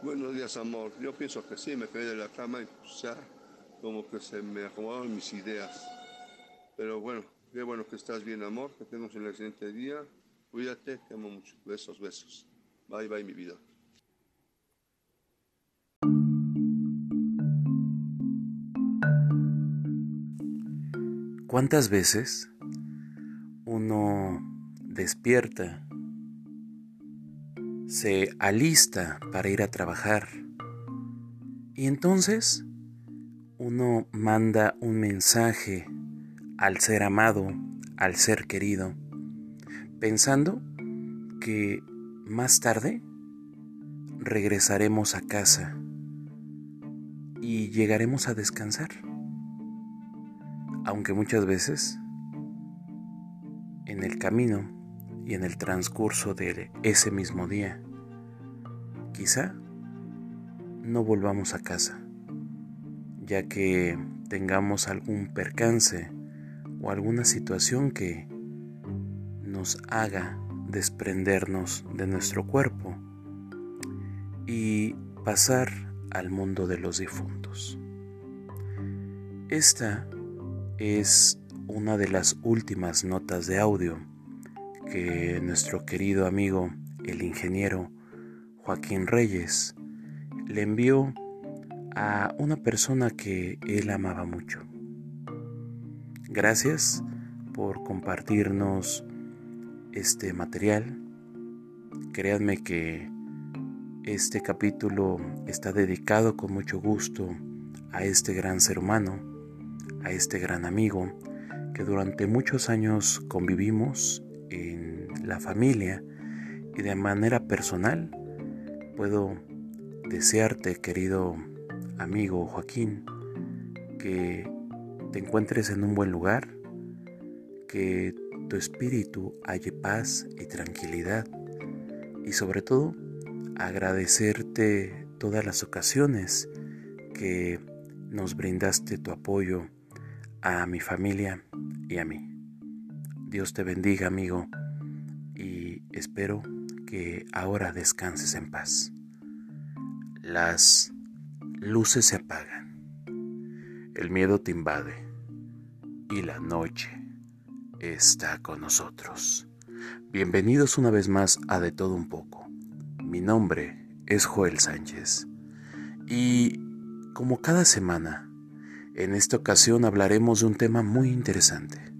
Buenos días, amor. Yo pienso que sí, me caí de la cama y ya como que se me acomodaron mis ideas. Pero bueno, qué bueno que estás bien, amor, que tengas un excelente día. Cuídate, te amo mucho. Besos, besos. Bye, bye, mi vida. ¿Cuántas veces uno despierta, se alista para ir a trabajar y entonces uno manda un mensaje al ser amado, al ser querido, pensando que más tarde regresaremos a casa y llegaremos a descansar. Aunque muchas veces en el camino y en el transcurso de ese mismo día, quizá no volvamos a casa ya que tengamos algún percance o alguna situación que nos haga desprendernos de nuestro cuerpo y pasar al mundo de los difuntos. Esta es una de las últimas notas de audio que nuestro querido amigo el ingeniero Joaquín Reyes le envió a una persona que él amaba mucho. Gracias por compartirnos este material. Créanme que este capítulo está dedicado con mucho gusto a este gran ser humano, a este gran amigo que durante muchos años convivimos en la familia y de manera personal puedo desearte, querido amigo Joaquín, que te encuentres en un buen lugar, que tu espíritu halle paz y tranquilidad y sobre todo agradecerte todas las ocasiones que nos brindaste tu apoyo a mi familia y a mí. Dios te bendiga amigo y espero que ahora descanses en paz. Las luces se apagan, el miedo te invade y la noche está con nosotros. Bienvenidos una vez más a De Todo Un poco. Mi nombre es Joel Sánchez y como cada semana, en esta ocasión hablaremos de un tema muy interesante.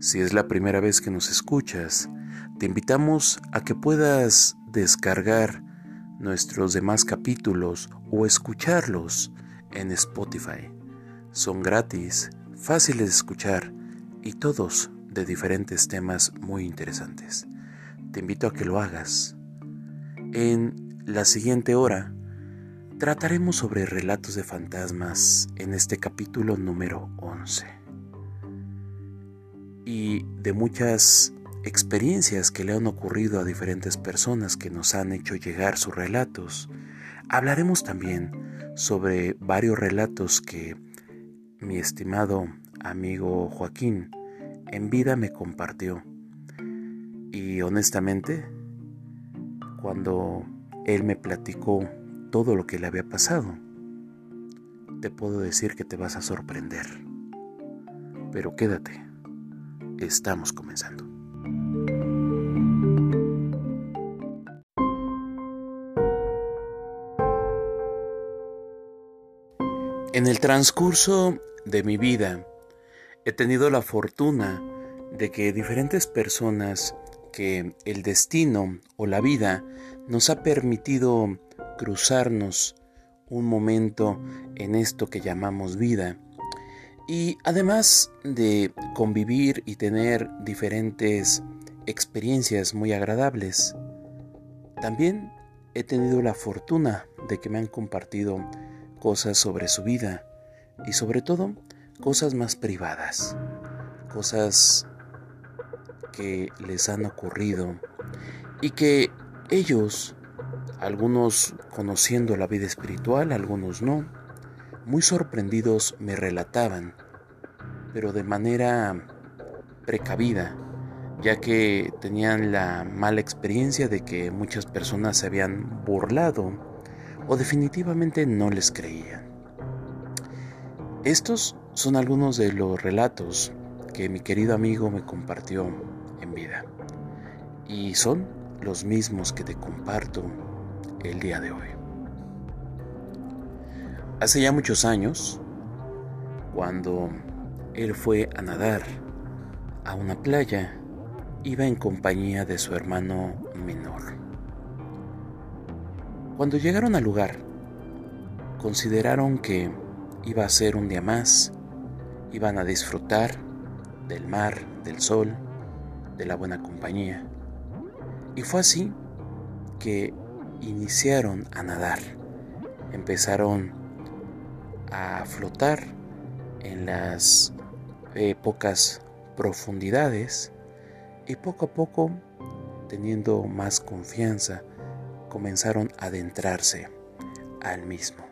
Si es la primera vez que nos escuchas, te invitamos a que puedas descargar nuestros demás capítulos o escucharlos en Spotify. Son gratis, fáciles de escuchar y todos de diferentes temas muy interesantes. Te invito a que lo hagas. En la siguiente hora trataremos sobre relatos de fantasmas en este capítulo número 11 y de muchas experiencias que le han ocurrido a diferentes personas que nos han hecho llegar sus relatos. Hablaremos también sobre varios relatos que mi estimado amigo Joaquín en vida me compartió. Y honestamente, cuando él me platicó todo lo que le había pasado, te puedo decir que te vas a sorprender. Pero quédate, estamos comenzando. En el transcurso de mi vida he tenido la fortuna de que diferentes personas que el destino o la vida nos ha permitido cruzarnos un momento en esto que llamamos vida. Y además de convivir y tener diferentes experiencias muy agradables, también he tenido la fortuna de que me han compartido cosas sobre su vida y sobre todo cosas más privadas, cosas que les han ocurrido y que ellos, algunos conociendo la vida espiritual, algunos no, muy sorprendidos me relataban, pero de manera precavida, ya que tenían la mala experiencia de que muchas personas se habían burlado o definitivamente no les creían. Estos son algunos de los relatos que mi querido amigo me compartió en vida y son los mismos que te comparto el día de hoy. Hace ya muchos años, cuando él fue a nadar a una playa, iba en compañía de su hermano menor. Cuando llegaron al lugar, consideraron que iba a ser un día más, iban a disfrutar del mar, del sol, de la buena compañía. Y fue así que iniciaron a nadar, empezaron a flotar en las pocas profundidades y poco a poco, teniendo más confianza, comenzaron a adentrarse al mismo.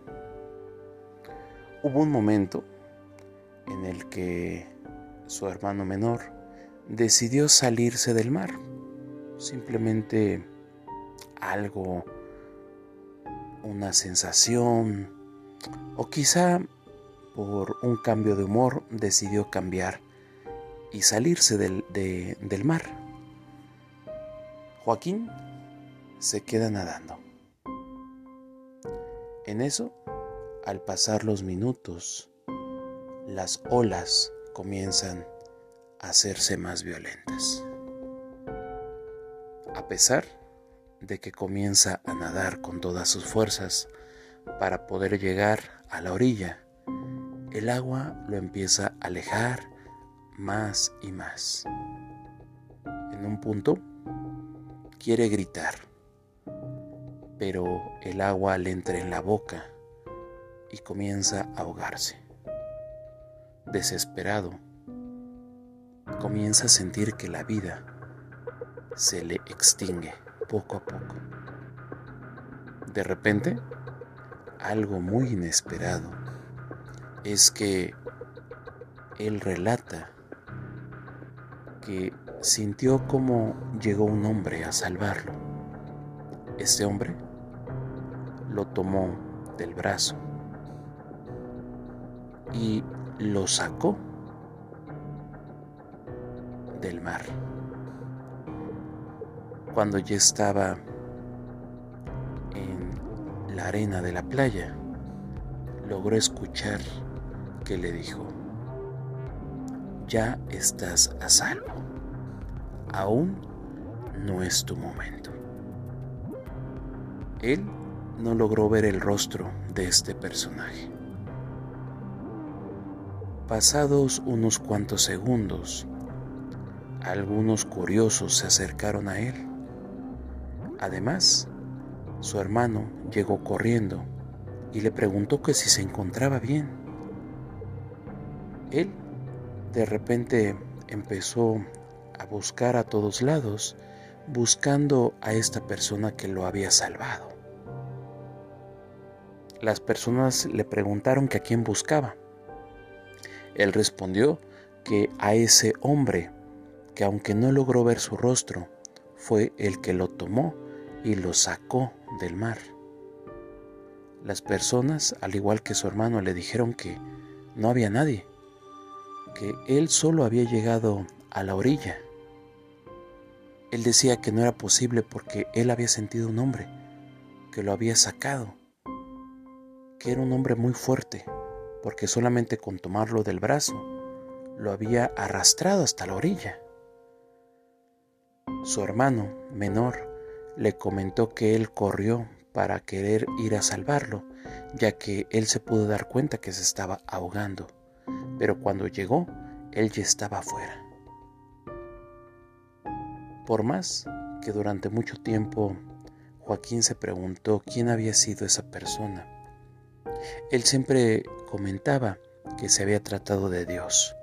Hubo un momento en el que su hermano menor decidió salirse del mar. Simplemente algo, una sensación, o quizá por un cambio de humor decidió cambiar y salirse del, del mar. Joaquín se queda nadando. En eso, al pasar los minutos, las olas comienzan a hacerse más violentas. A pesar de que comienza a nadar con todas sus fuerzas para poder llegar a la orilla, el agua lo empieza a alejar más y más. En un punto, quiere gritar, pero el agua le entra en la boca y comienza a ahogarse. Desesperado, comienza a sentir que la vida se le extingue poco a poco. De repente, algo muy inesperado es que él relata que sintió como llegó un hombre a salvarlo. Este hombre lo tomó del brazo y lo sacó del mar. Cuando ya estaba en la arena de la playa, logró escuchar que le dijo, ya estás a salvo. Aún no es tu momento. Él no logró ver el rostro de este personaje. Pasados unos cuantos segundos, algunos curiosos se acercaron a él. Además, su hermano llegó corriendo y le preguntó que si se encontraba bien. Él de repente empezó a buscar a todos lados, buscando a esta persona que lo había salvado. Las personas le preguntaron que a quién buscaba. Él respondió que a ese hombre, que aunque no logró ver su rostro, fue el que lo tomó y lo sacó del mar. Las personas, al igual que su hermano, le dijeron que no había nadie, que él solo había llegado a la orilla. Él decía que no era posible porque él había sentido un hombre, que lo había sacado, que era un hombre muy fuerte, porque solamente con tomarlo del brazo lo había arrastrado hasta la orilla. Su hermano menor le comentó que él corrió para querer ir a salvarlo, ya que él se pudo dar cuenta que se estaba ahogando, pero cuando llegó, él ya estaba afuera. Por más que durante mucho tiempo Joaquín se preguntó quién había sido esa persona, él siempre comentaba que se había tratado de Dios.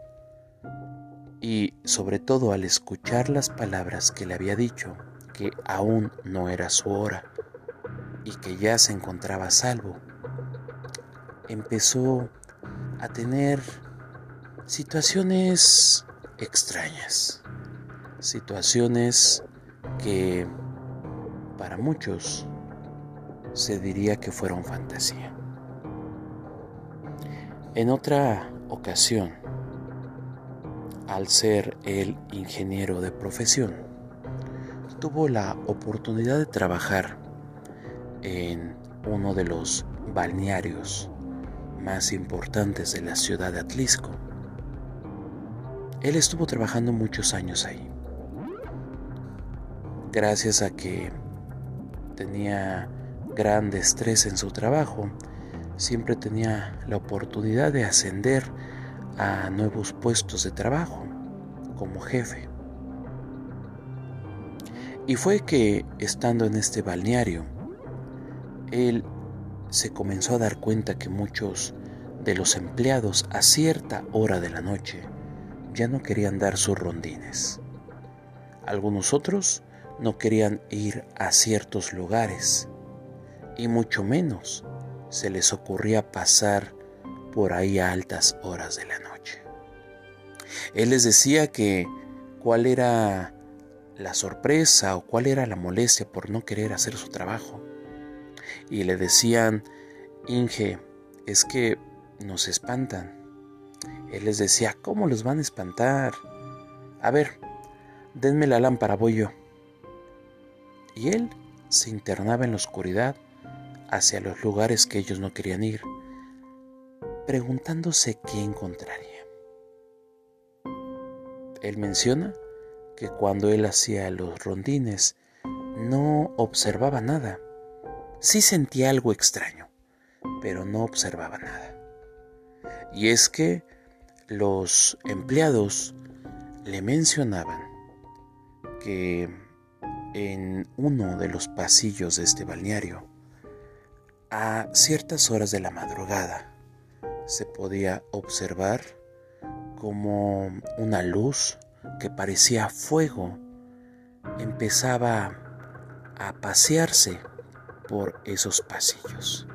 Y sobre todo al escuchar las palabras que le había dicho, que aún no era su hora y que ya se encontraba salvo, empezó a tener situaciones extrañas, situaciones que para muchos se diría que fueron fantasía. En otra ocasión, al ser el ingeniero de profesión, tuvo la oportunidad de trabajar en uno de los balnearios más importantes de la ciudad de Atlisco. Él estuvo trabajando muchos años ahí. Gracias a que tenía gran estrés en su trabajo, siempre tenía la oportunidad de ascender a nuevos puestos de trabajo como jefe. Y fue que, estando en este balneario, él se comenzó a dar cuenta que muchos de los empleados a cierta hora de la noche ya no querían dar sus rondines. Algunos otros no querían ir a ciertos lugares y mucho menos se les ocurría pasar por ahí a altas horas de la noche. Él les decía que cuál era la sorpresa o cuál era la molestia por no querer hacer su trabajo. Y le decían, Inge, es que nos espantan. Él les decía, ¿cómo los van a espantar? A ver, denme la lámpara, voy yo. Y él se internaba en la oscuridad hacia los lugares que ellos no querían ir, preguntándose qué encontraría. Él menciona que cuando él hacía los rondines no observaba nada. Sí sentía algo extraño, pero no observaba nada. Y es que los empleados le mencionaban que en uno de los pasillos de este balneario, a ciertas horas de la madrugada, se podía observar como una luz que parecía fuego empezaba a pasearse por esos pasillos.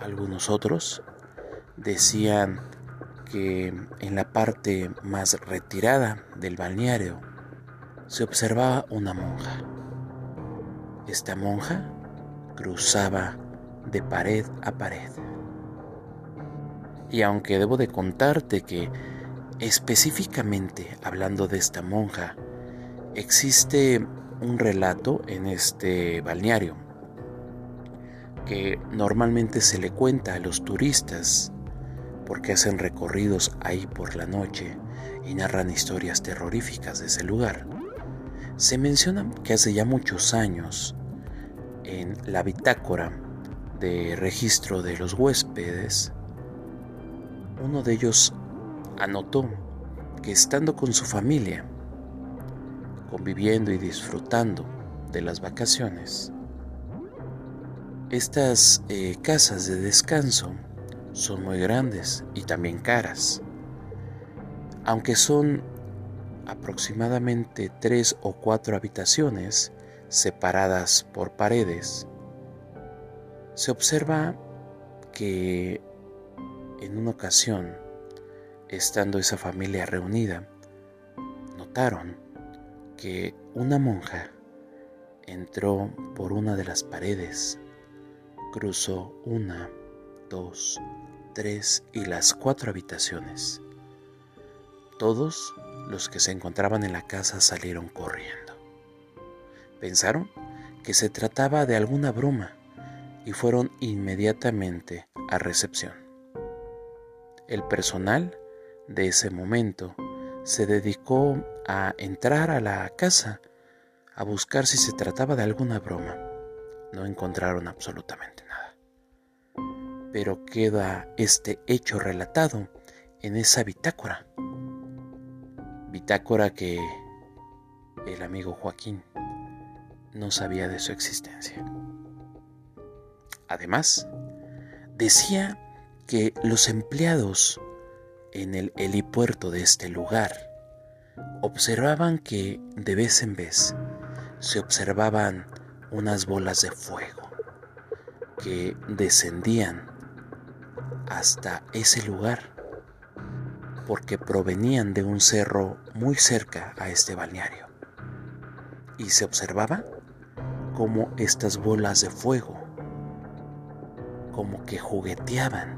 Algunos otros decían que en la parte más retirada del balneario se observaba una monja. Esta monja cruzaba de pared a pared. Y aunque debo de contarte que específicamente hablando de esta monja, existe un relato en este balneario que normalmente se le cuenta a los turistas porque hacen recorridos ahí por la noche y narran historias terroríficas de ese lugar. Se menciona que hace ya muchos años, en la bitácora de registro de los huéspedes, uno de ellos anotó que estando con su familia, conviviendo y disfrutando de las vacaciones, estas eh, casas de descanso son muy grandes y también caras. Aunque son aproximadamente tres o cuatro habitaciones separadas por paredes, se observa que en una ocasión, estando esa familia reunida, notaron que una monja entró por una de las paredes, cruzó una, dos, tres y las cuatro habitaciones. Todos los que se encontraban en la casa salieron corriendo. Pensaron que se trataba de alguna broma y fueron inmediatamente a recepción. El personal de ese momento se dedicó a entrar a la casa a buscar si se trataba de alguna broma. No encontraron absolutamente nada. Pero queda este hecho relatado en esa bitácora. Bitácora que el amigo Joaquín no sabía de su existencia. Además, decía que los empleados en el helipuerto de este lugar observaban que de vez en vez se observaban unas bolas de fuego que descendían hasta ese lugar porque provenían de un cerro muy cerca a este balneario y se observaba cómo estas bolas de fuego como que jugueteaban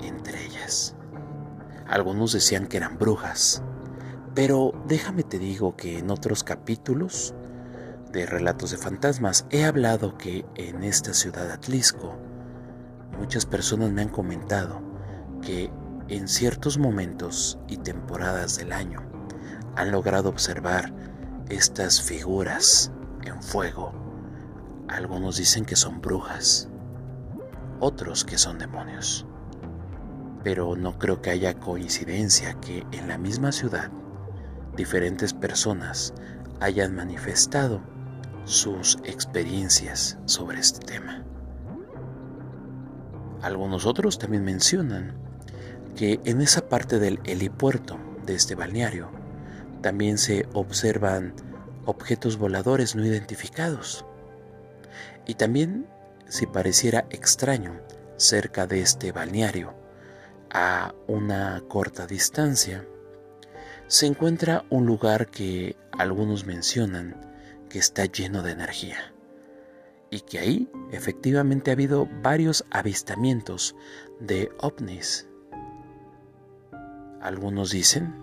entre ellas. Algunos decían que eran brujas, pero déjame te digo que en otros capítulos de Relatos de Fantasmas he hablado que en esta ciudad Atlisco muchas personas me han comentado que en ciertos momentos y temporadas del año han logrado observar estas figuras en fuego. Algunos dicen que son brujas, otros que son demonios pero no creo que haya coincidencia que en la misma ciudad diferentes personas hayan manifestado sus experiencias sobre este tema. Algunos otros también mencionan que en esa parte del helipuerto de este balneario también se observan objetos voladores no identificados. Y también, si pareciera extraño, cerca de este balneario a una corta distancia, se encuentra un lugar que algunos mencionan que está lleno de energía y que ahí efectivamente ha habido varios avistamientos de ovnis. Algunos dicen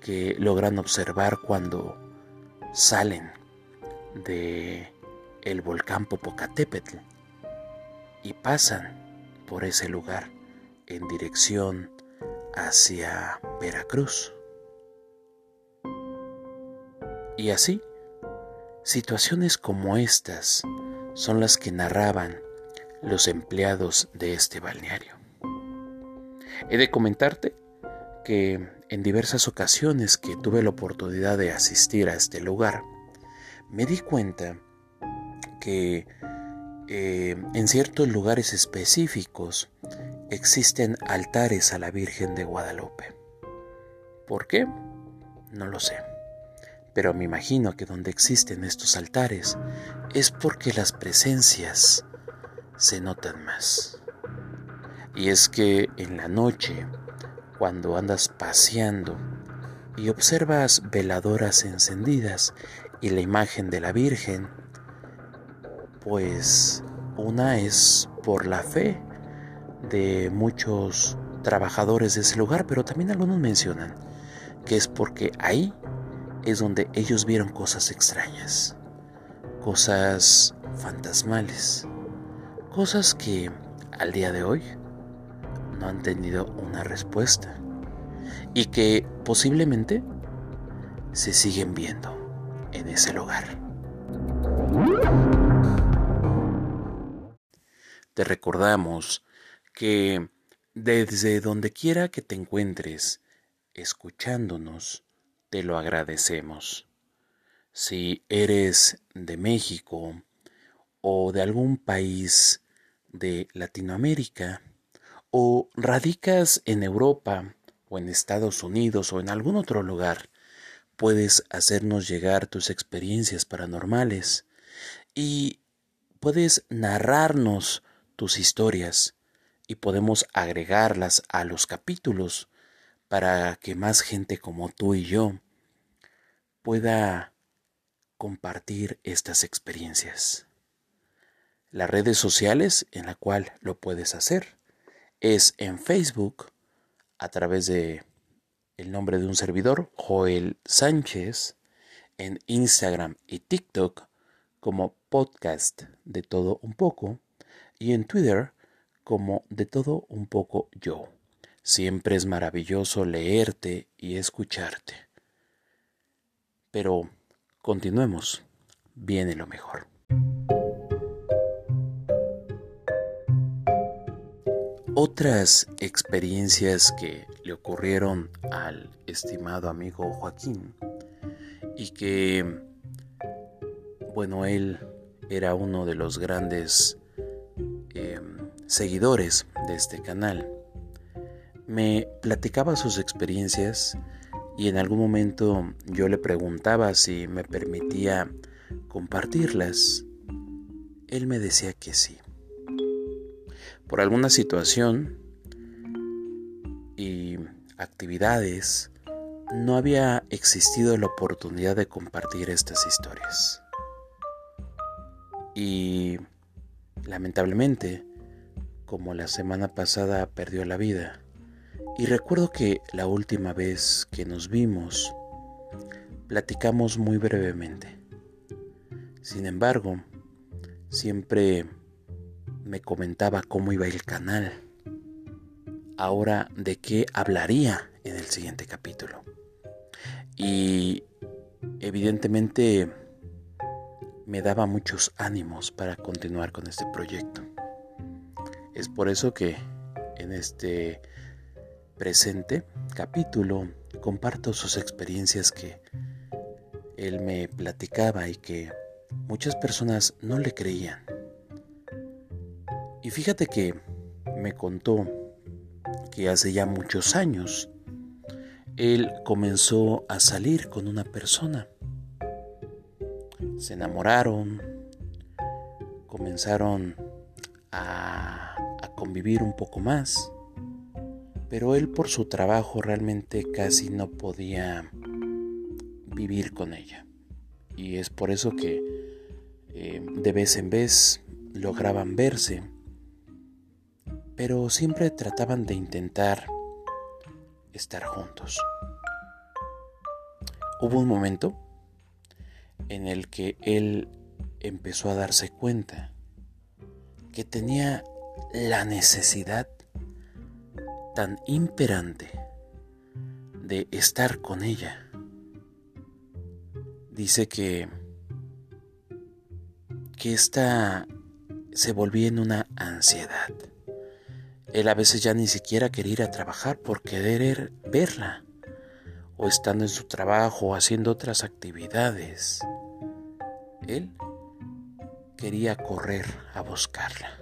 que logran observar cuando salen de el volcán Popocatépetl y pasan por ese lugar en dirección hacia Veracruz. Y así, situaciones como estas son las que narraban los empleados de este balneario. He de comentarte que en diversas ocasiones que tuve la oportunidad de asistir a este lugar, me di cuenta que eh, en ciertos lugares específicos existen altares a la Virgen de Guadalupe. ¿Por qué? No lo sé. Pero me imagino que donde existen estos altares es porque las presencias se notan más. Y es que en la noche, cuando andas paseando y observas veladoras encendidas y la imagen de la Virgen, pues una es por la fe de muchos trabajadores de ese lugar, pero también algunos mencionan que es porque ahí es donde ellos vieron cosas extrañas, cosas fantasmales, cosas que al día de hoy no han tenido una respuesta y que posiblemente se siguen viendo en ese lugar. Te recordamos que desde donde quiera que te encuentres escuchándonos, te lo agradecemos. Si eres de México o de algún país de Latinoamérica o radicas en Europa o en Estados Unidos o en algún otro lugar, puedes hacernos llegar tus experiencias paranormales y puedes narrarnos tus historias y podemos agregarlas a los capítulos para que más gente como tú y yo pueda compartir estas experiencias. Las redes sociales en la cual lo puedes hacer es en Facebook a través de el nombre de un servidor, Joel Sánchez, en Instagram y TikTok como podcast de todo un poco y en Twitter como de todo un poco yo. Siempre es maravilloso leerte y escucharte. Pero continuemos, viene lo mejor. Otras experiencias que le ocurrieron al estimado amigo Joaquín y que, bueno, él era uno de los grandes seguidores de este canal. Me platicaba sus experiencias y en algún momento yo le preguntaba si me permitía compartirlas. Él me decía que sí. Por alguna situación y actividades, no había existido la oportunidad de compartir estas historias. y lamentablemente, como la semana pasada perdió la vida, y recuerdo que la última vez que nos vimos, platicamos muy brevemente. Sin embargo, siempre me comentaba cómo iba el canal. Ahora, ¿de qué hablaría en el siguiente capítulo? Y evidentemente me daba muchos ánimos para continuar con este proyecto. Es por eso que en este presente capítulo comparto sus experiencias que él me platicaba y que muchas personas no le creían. Y fíjate que me contó que hace ya muchos años él comenzó a salir con una persona. Se enamoraron, comenzaron a, a, convivir un poco más, pero él por su trabajo realmente casi no podía vivir con ella. Y es por eso que eh, de vez en vez lograban verse, pero siempre trataban de intentar estar juntos. Hubo un momento en el que él empezó a darse cuenta que tenía la necesidad tan imperante de estar con ella. Dice que que esta se volvía en una ansiedad. Él a veces ya ni siquiera quería ir a trabajar por querer verla, o estando en su trabajo o haciendo otras actividades. Él quería correr a buscarla.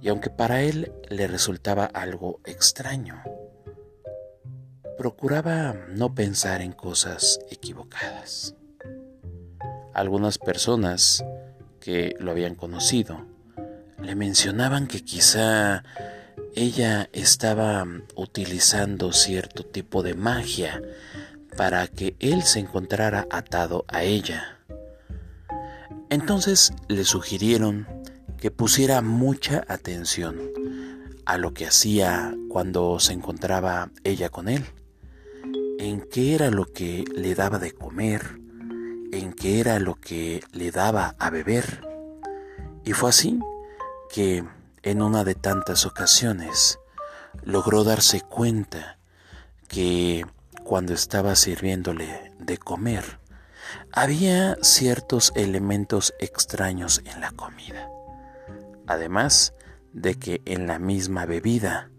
Y aunque para él le resultaba algo extraño, procuraba no pensar en cosas equivocadas. Algunas personas que lo habían conocido le mencionaban que quizá ella estaba utilizando cierto tipo de magia para que él se encontrara atado a ella. Entonces le sugirieron que pusiera mucha atención a lo que hacía cuando se encontraba ella con él, en qué era lo que le daba de comer, en qué era lo que le daba a beber. Y fue así que en una de tantas ocasiones logró darse cuenta que cuando estaba sirviéndole de comer, había ciertos elementos extraños en la comida. Además de que en la misma bebida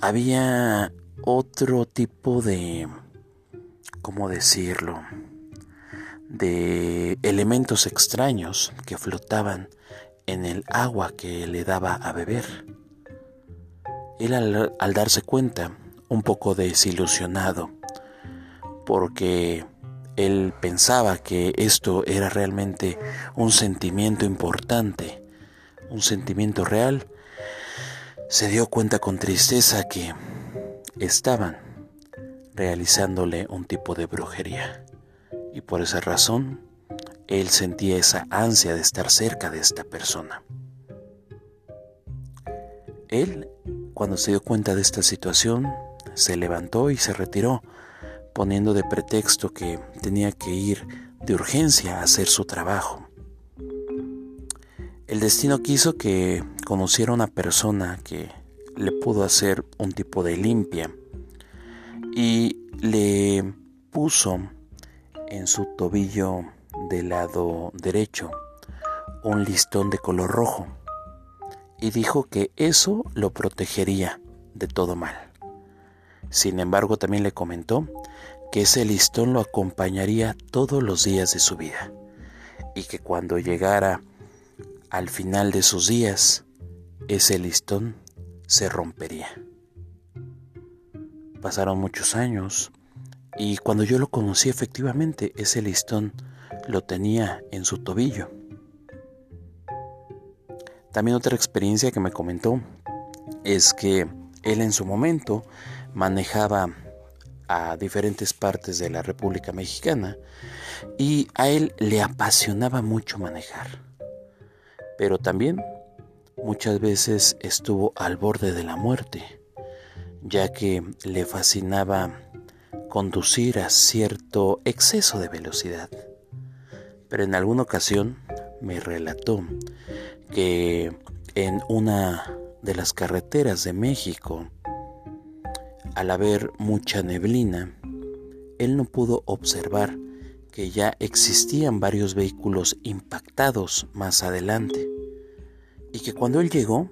había otro tipo de, ¿cómo decirlo? de elementos extraños que flotaban en el agua que le daba a beber. Él al, darse cuenta, un poco desilusionado, porque él pensaba que esto era realmente un sentimiento importante, un sentimiento real, se dio cuenta con tristeza que estaban realizándole un tipo de brujería y por esa razón él sentía esa ansia de estar cerca de esta persona. Él, cuando se dio cuenta de esta situación, se levantó y se retiró, poniendo de pretexto que tenía que ir de urgencia a hacer su trabajo. El destino quiso que conociera una persona que le pudo hacer un tipo de limpia y le puso en su tobillo del lado derecho un listón de color rojo y dijo que eso lo protegería de todo mal. Sin embargo, también le comentó que ese listón lo acompañaría todos los días de su vida y que cuando llegara al final de sus días, ese listón se rompería. Pasaron muchos años y cuando yo lo conocí efectivamente, ese listón lo tenía en su tobillo. También otra experiencia que me comentó es que él en su momento manejaba a diferentes partes de la República Mexicana y a él le apasionaba mucho manejar. pero también muchas veces estuvo al borde de la muerte, ya que le fascinaba conducir a cierto exceso de velocidad. Pero en alguna ocasión me relató que en una de las carreteras de México, al haber mucha neblina, él no pudo observar que ya existían varios vehículos impactados más adelante y que cuando él llegó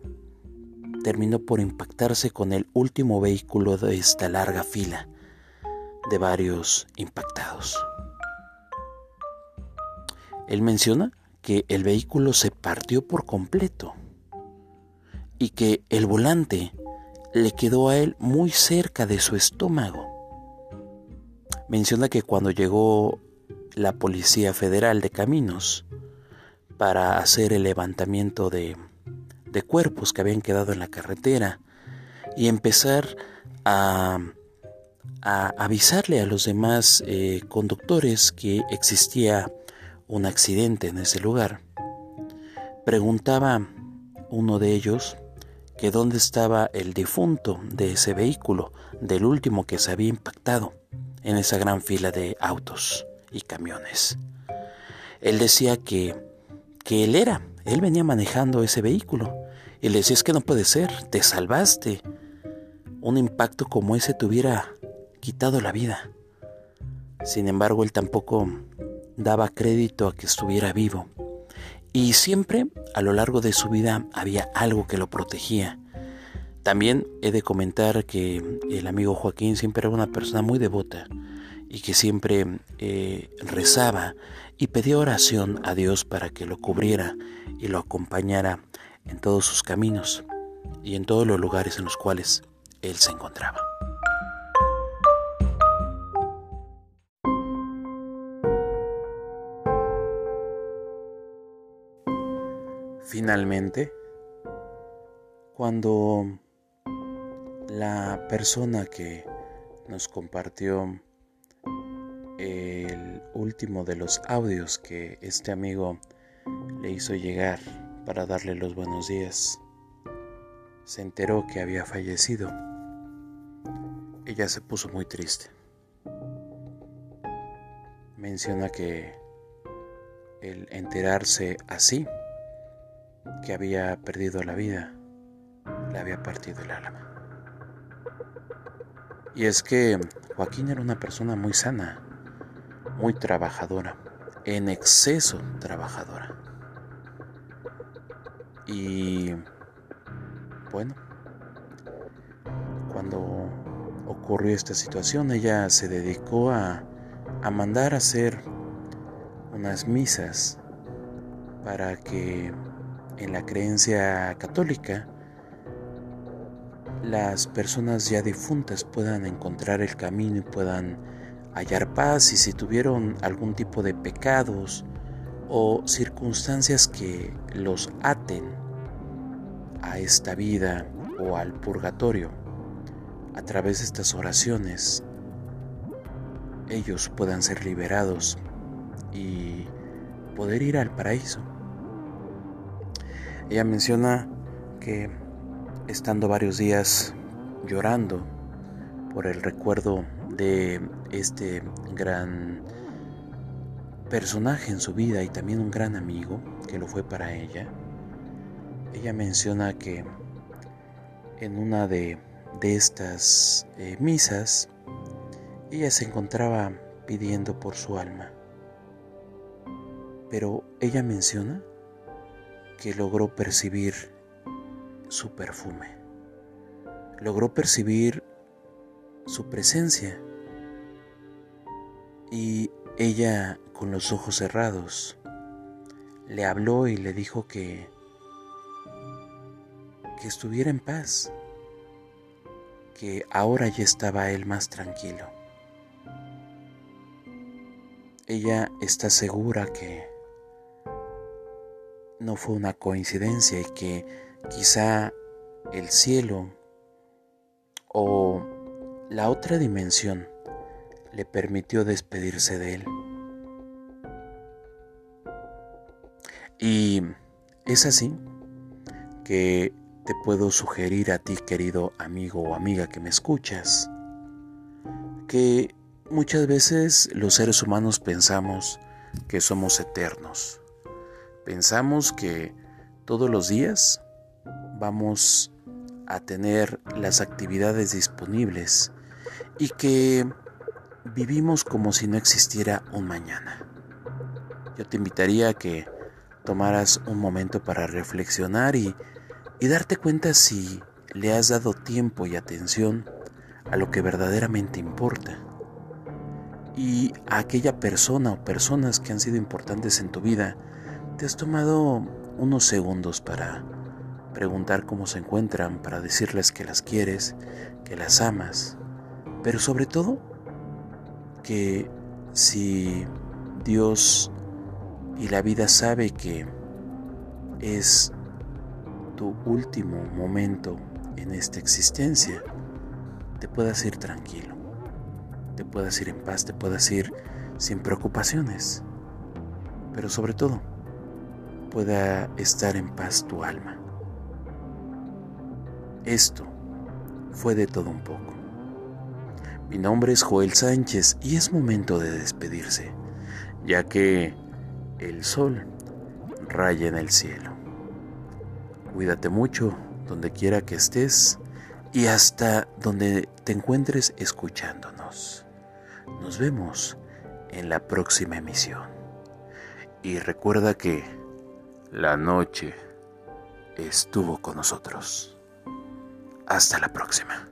terminó por impactarse con el último vehículo de esta larga fila de varios impactados. Él menciona que el vehículo se partió por completo y que el volante le quedó a él muy cerca de su estómago. Menciona que cuando llegó la Policía Federal de Caminos para hacer el levantamiento de, cuerpos que habían quedado en la carretera y empezar a, a avisarle a los demás eh, conductores que existía un accidente en ese lugar. Preguntaba uno de ellos que dónde estaba el difunto de ese vehículo, del último que se había impactado en esa gran fila de autos y camiones. Él decía que, que él era, él venía manejando ese vehículo. Y le decía, es que no puede ser, te salvaste. Un impacto como ese te hubiera quitado la vida. Sin embargo, él tampoco daba crédito a que estuviera vivo. Y siempre a lo largo de su vida había algo que lo protegía. También he de comentar que el amigo Joaquín siempre era una persona muy devota y que siempre eh, rezaba y pedía oración a Dios para que lo cubriera y lo acompañara en todos sus caminos y en todos los lugares en los cuales él se encontraba. Finalmente, cuando la persona que nos compartió el último de los audios que este amigo le hizo llegar para darle los buenos días, se enteró que había fallecido. Ella se puso muy triste. Menciona que el enterarse así que había perdido la vida, le había partido el alma. Y es que Joaquín era una persona muy sana, muy trabajadora, en exceso trabajadora. Y bueno, cuando ocurrió esta situación, ella se dedicó a, a mandar a hacer unas misas para que en la creencia católica las personas ya difuntas puedan encontrar el camino y puedan hallar paz y si tuvieron algún tipo de pecados o circunstancias que los aten a esta vida o al purgatorio, a través de estas oraciones, ellos puedan ser liberados y poder ir al paraíso. Ella menciona que estando varios días llorando por el recuerdo de este gran personaje en su vida y también un gran amigo que lo fue para ella, ella menciona que en una de, estas eh, misas ella se encontraba pidiendo por su alma. Pero ella menciona que logró percibir su perfume. Logró percibir su presencia. Y ella, con los ojos cerrados, le habló y le dijo que que estuviera en paz, que ahora ya estaba él más tranquilo. Ella está segura que no fue una coincidencia y que quizá el cielo o la otra dimensión le permitió despedirse de él. Y Es así que te puedo sugerir a ti, querido amigo o amiga que me escuchas, que muchas veces los seres humanos pensamos que somos eternos. Pensamos que todos los días vamos a tener las actividades disponibles y que vivimos como si no existiera un mañana. Yo te invitaría a que tomaras un momento para reflexionar y, y darte cuenta si le has dado tiempo y atención a lo que verdaderamente importa y a aquella persona o personas que han sido importantes en tu vida, te has tomado unos segundos para preguntar cómo se encuentran, para decirles que las quieres, que las amas, pero sobre todo que si Dios y la vida sabe que es tu último momento en esta existencia, te puedas ir tranquilo, te puedas ir en paz, te puedas ir sin preocupaciones, pero sobre todo pueda estar en paz tu alma. Esto fue de todo un poco. Mi nombre es Joel Sánchez y es momento de despedirse, ya que el sol raya en el cielo. Cuídate mucho donde quiera que estés y hasta donde te encuentres escuchándonos. Nos vemos en la próxima emisión. Y recuerda que la noche estuvo con nosotros. Hasta la próxima.